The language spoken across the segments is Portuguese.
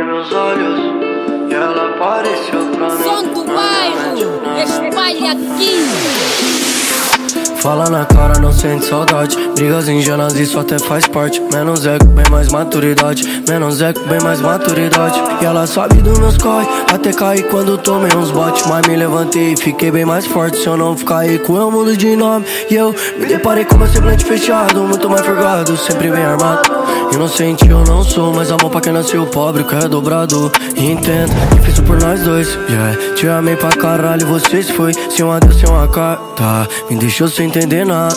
meus olhos e ela apareceu pra mim. Som do bairro, espalha aqui. Fala na cara, não sente saudade. Brigas ingênuas, isso até faz parte. Menos eco, bem mais maturidade. Menos eco, bem mais maturidade. E ela sabe dos meus corre, até cair quando tomei uns botes. Mas me levantei e fiquei bem mais forte. Se eu não ficar com eu mudo de nome. E eu me deparei com meu semblante fechado, muito mais forgado, sempre bem armado. Inocente eu não sou, mas amor pra quem nasceu pobre, que é dobrado. Entendo, difícil por nós dois, yeah. Te amei pra caralho, você se foi. Sem um adeus, sem uma carta. Me deixou sem entender nada.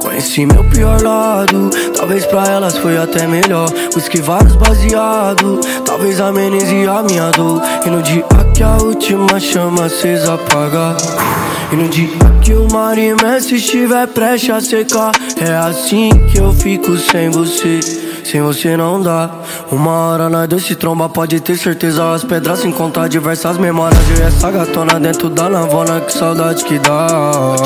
Conheci meu pior lado. Talvez pra elas foi até melhor. Whisky vários baseado. Talvez amenize a minha dor. E no dia que a última chama acesa apaga. E no dia que o mar imenso estiver prestes a secar. É assim que eu fico sem você. Sem você não dá. Uma hora nós dois se tromba, pode ter certeza. As pedras sem contar diversas memórias. E essa gatona dentro da navona, que saudade que dá.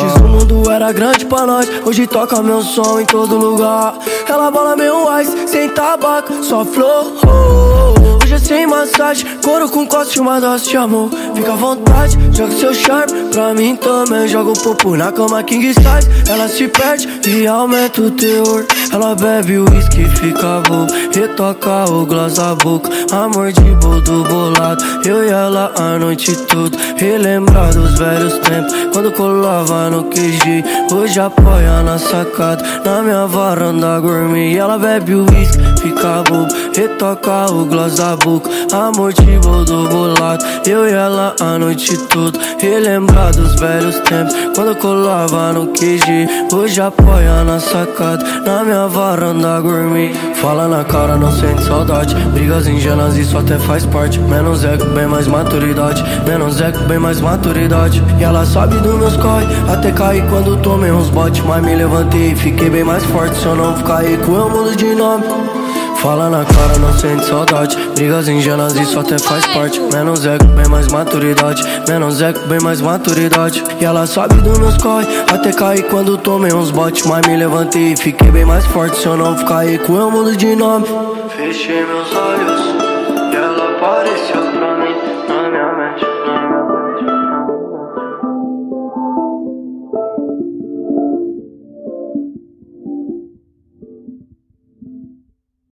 Era grande pra nós, hoje toca meu som em todo lugar. Ela bola meu ice, sem tabaco, só flor. Hoje é sem massagem, couro com coste, uma dose de amor. Fica à vontade, joga seu charme pra mim também. Joga o popo na cama king size. Ela se perde e aumenta o teor. Ela bebe o uísque, fica bom. Retoca o gloss da boca. Amor de bodo bolado. Eu e ela a noite toda. Relembrar dos velhos tempos. Quando colava no QG. Hoje apoia na sacada. Na minha varanda gourmet. Ela bebe o uísque, fica bobo. Retoca o gloss da boca. Amor de bodo bolado. Eu e ela a noite toda. Relembrar dos velhos tempos. Quando colava no QG. Hoje apoia na sacada. Na minha varanda gourmet. Fala na cara, não sente saudade. Brigas ingênuas, isso até faz parte. Menos eco, bem mais maturidade. Menos eco, bem mais maturidade. E ela sabe dos meus corre. Até cair quando tomei uns botes. Mas me levantei e fiquei bem mais forte. Se eu não ficar com eu mudo de nome. Fala na cara, não sente saudade. Brigas ingênuas, isso até faz parte. Menos eco, bem mais maturidade. Menos eco, bem mais maturidade. E ela sabe dos meus corre. Até cair quando tomei uns botes. Mas me levantei e fiquei bem mais forte. Se eu não ficar com eu mudo de nome. Fechei meus olhos.